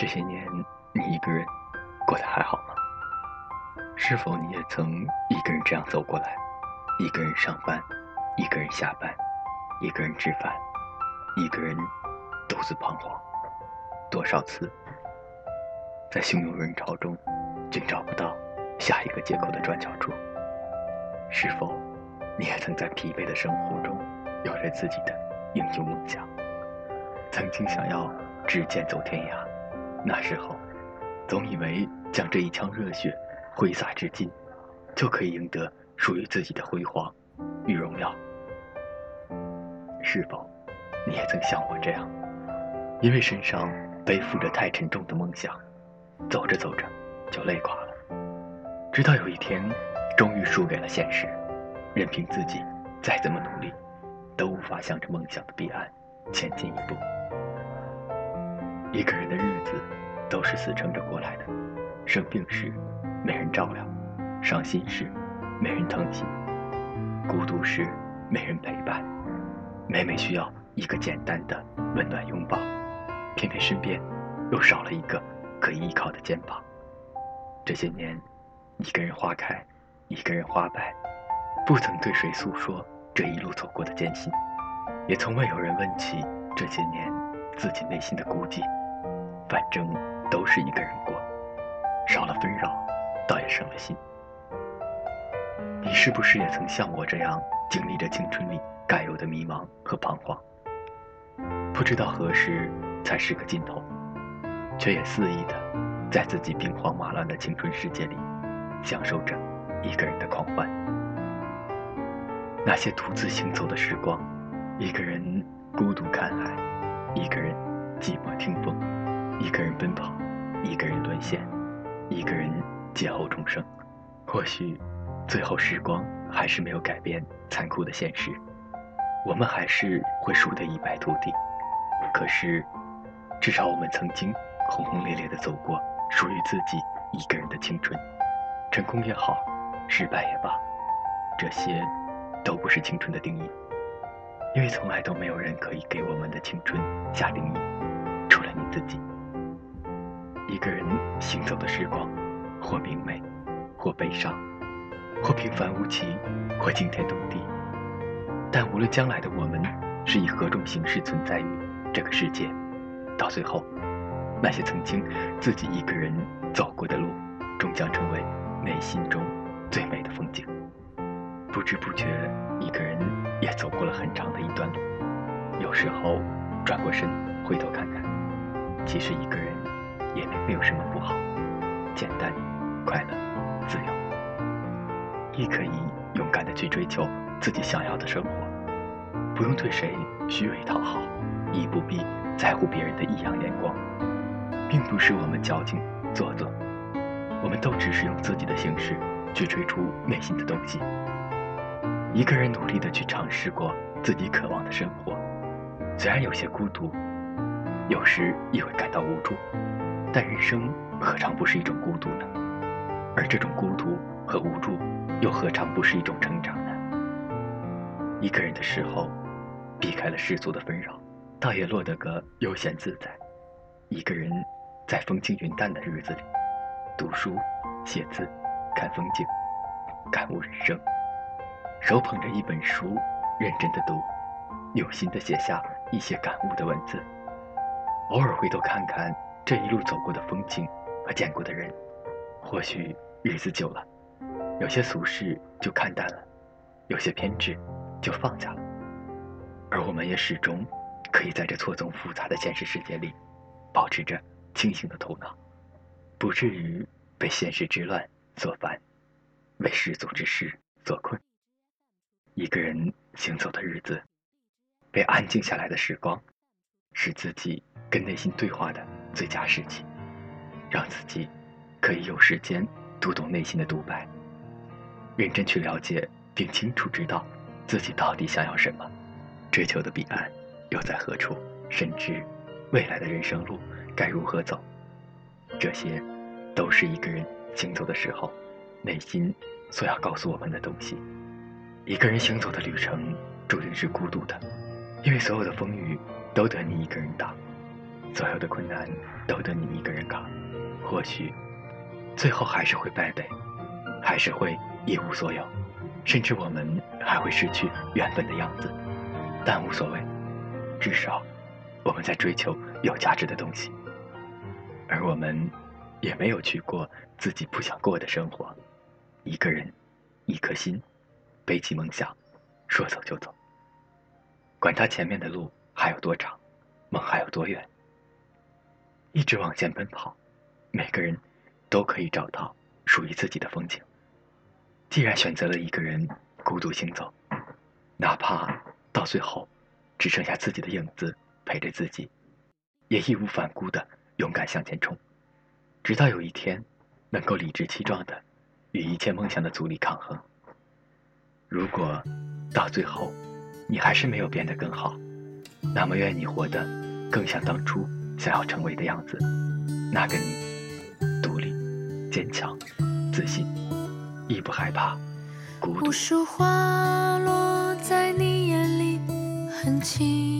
这些年，你一个人过得还好吗？是否你也曾一个人这样走过来？一个人上班，一个人下班，一个人吃饭，一个人独自彷徨。多少次，在汹涌人潮中，竟找不到下一个借口的转角处？是否你也曾在疲惫的生活中，有着自己的英雄梦想？曾经想要执剑走天涯？那时候，总以为将这一腔热血挥洒至今，就可以赢得属于自己的辉煌与荣耀。是否你也曾像我这样，因为身上背负着太沉重的梦想，走着走着就累垮了，直到有一天，终于输给了现实，任凭自己再怎么努力，都无法向着梦想的彼岸前进一步。一个人的日子都是死撑着过来的，生病时没人照料，伤心时没人疼惜，孤独时没人陪伴，每每需要一个简单的温暖拥抱，偏偏身边又少了一个可以依靠的肩膀。这些年，一个人花开，一个人花败，不曾对谁诉说这一路走过的艰辛，也从未有人问起这些年自己内心的孤寂。反正都是一个人过，少了纷扰，倒也省了心。你是不是也曾像我这样经历着青春里该有的迷茫和彷徨？不知道何时才是个尽头，却也肆意的在自己兵荒马乱的青春世界里，享受着一个人的狂欢。那些独自行走的时光，一个人孤独看海，一个人寂寞听风。一个人奔跑，一个人沦陷，一个人劫后重生。或许，最后时光还是没有改变残酷的现实，我们还是会输得一败涂地。可是，至少我们曾经轰轰烈烈地走过属于自己一个人的青春，成功也好，失败也罢，这些都不是青春的定义，因为从来都没有人可以给我们的青春下定义，除了你自己。一个人行走的时光，或明媚，或悲伤，或平凡无奇，或惊天动地。但无论将来的我们是以何种形式存在于这个世界，到最后，那些曾经自己一个人走过的路，终将成为内心中最美的风景。不知不觉，一个人也走过了很长的一段路。有时候，转过身回头看看，其实一个人。也并没有什么不好，简单、快乐、自由，亦可以勇敢的去追求自己想要的生活，不用对谁虚伪讨好，亦不必在乎别人的异样眼光，并不是我们矫情做作，我们都只是用自己的形式去追逐内心的东西。一个人努力的去尝试过自己渴望的生活，虽然有些孤独，有时也会感到无助。但人生何尝不是一种孤独呢？而这种孤独和无助，又何尝不是一种成长呢？一个人的时候，避开了世俗的纷扰，倒也落得个悠闲自在。一个人在风轻云淡的日子里，读书、写字、看风景，感悟人生。手捧着一本书，认真的读，有心的写下一些感悟的文字。偶尔回头看看。这一路走过的风景和见过的人，或许日子久了，有些俗事就看淡了，有些偏执就放下了，而我们也始终可以在这错综复杂的现实世界里，保持着清醒的头脑，不至于被现实之乱所烦，为世俗之事所困。一个人行走的日子，被安静下来的时光，是自己跟内心对话的。最佳时机，让自己可以有时间读懂内心的独白，认真去了解并清楚知道自己到底想要什么，追求的彼岸又在何处，甚至未来的人生路该如何走，这些都是一个人行走的时候内心所要告诉我们的东西。一个人行走的旅程注定是孤独的，因为所有的风雨都得你一个人挡。所有的困难都得你一个人扛，或许最后还是会败北，还是会一无所有，甚至我们还会失去原本的样子，但无所谓，至少我们在追求有价值的东西，而我们也没有去过自己不想过的生活，一个人，一颗心，背起梦想，说走就走，管他前面的路还有多长，梦还有多远。一直往前奔跑，每个人都可以找到属于自己的风景。既然选择了一个人孤独行走，哪怕到最后只剩下自己的影子陪着自己，也义无反顾的勇敢向前冲，直到有一天能够理直气壮的与一切梦想的阻力抗衡。如果到最后你还是没有变得更好，那么愿你活得更像当初。想要成为的样子，那个你，独立、坚强、自信，亦不害怕孤独。无数花落在你眼里，很轻。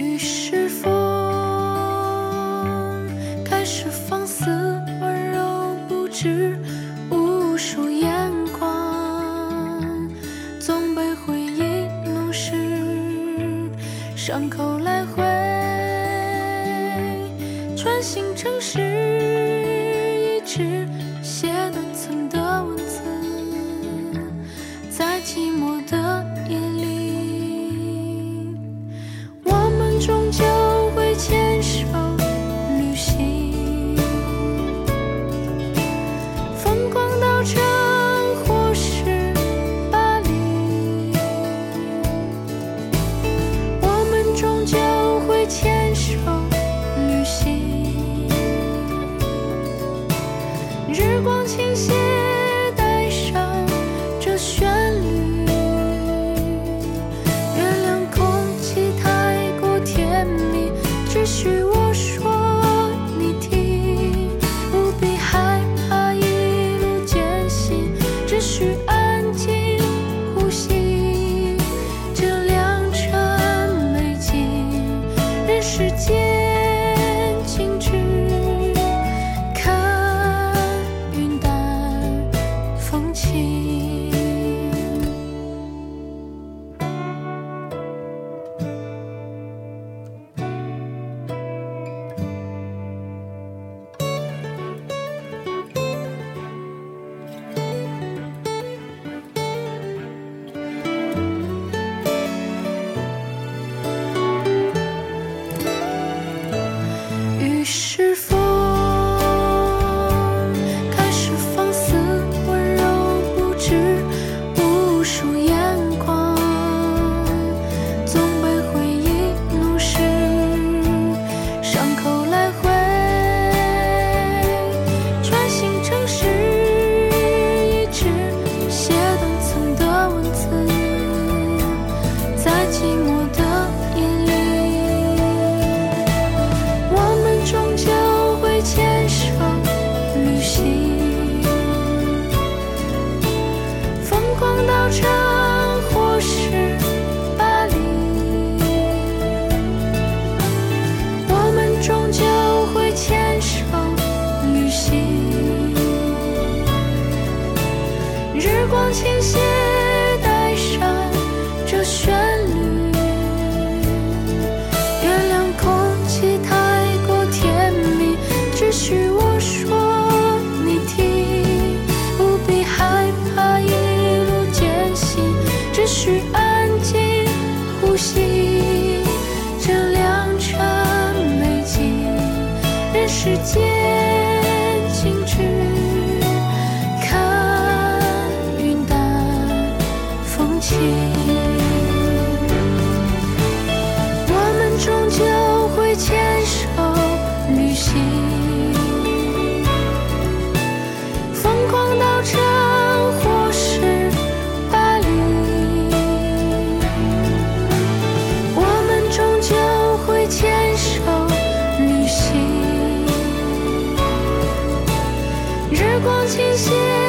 于是风开始放肆温柔不止无数眼光，总被回忆弄湿，伤口来回穿行城市，一直写断层牵手。记。倾斜，一些